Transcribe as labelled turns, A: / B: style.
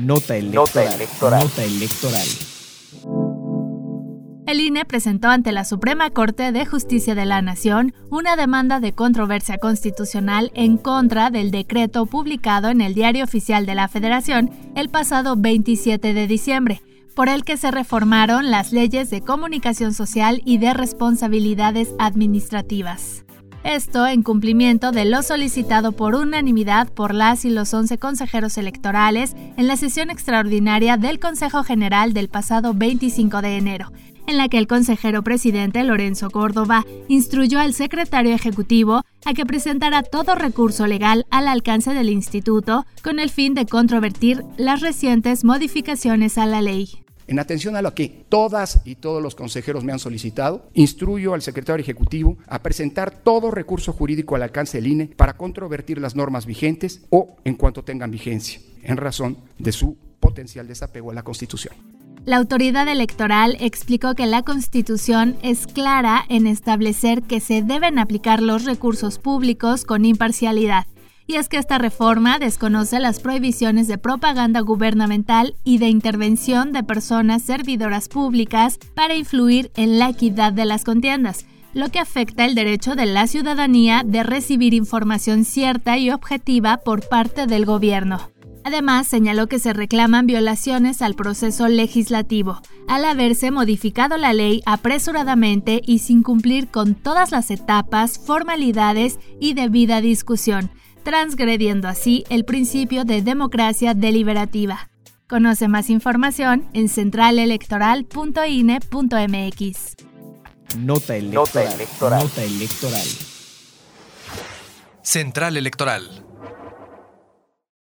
A: Nota electoral. Nota electoral.
B: El INE presentó ante la Suprema Corte de Justicia de la Nación una demanda de controversia constitucional en contra del decreto publicado en el Diario Oficial de la Federación el pasado 27 de diciembre, por el que se reformaron las leyes de comunicación social y de responsabilidades administrativas. Esto en cumplimiento de lo solicitado por unanimidad por las y los 11 consejeros electorales en la sesión extraordinaria del Consejo General del pasado 25 de enero, en la que el consejero presidente Lorenzo Córdoba instruyó al secretario ejecutivo a que presentara todo recurso legal al alcance del instituto con el fin de controvertir las recientes modificaciones a la ley.
C: En atención a lo que todas y todos los consejeros me han solicitado, instruyo al secretario ejecutivo a presentar todo recurso jurídico al alcance del INE para controvertir las normas vigentes o en cuanto tengan vigencia, en razón de su potencial desapego a la Constitución.
B: La autoridad electoral explicó que la Constitución es clara en establecer que se deben aplicar los recursos públicos con imparcialidad y es que esta reforma desconoce las prohibiciones de propaganda gubernamental y de intervención de personas servidoras públicas para influir en la equidad de las contiendas, lo que afecta el derecho de la ciudadanía de recibir información cierta y objetiva por parte del gobierno. Además, señaló que se reclaman violaciones al proceso legislativo, al haberse modificado la ley apresuradamente y sin cumplir con todas las etapas, formalidades y debida discusión, transgrediendo así el principio de democracia deliberativa. Conoce más información en centralelectoral.ine.mx.
A: Nota electoral. Nota electoral. Nota electoral.
D: Central Electoral.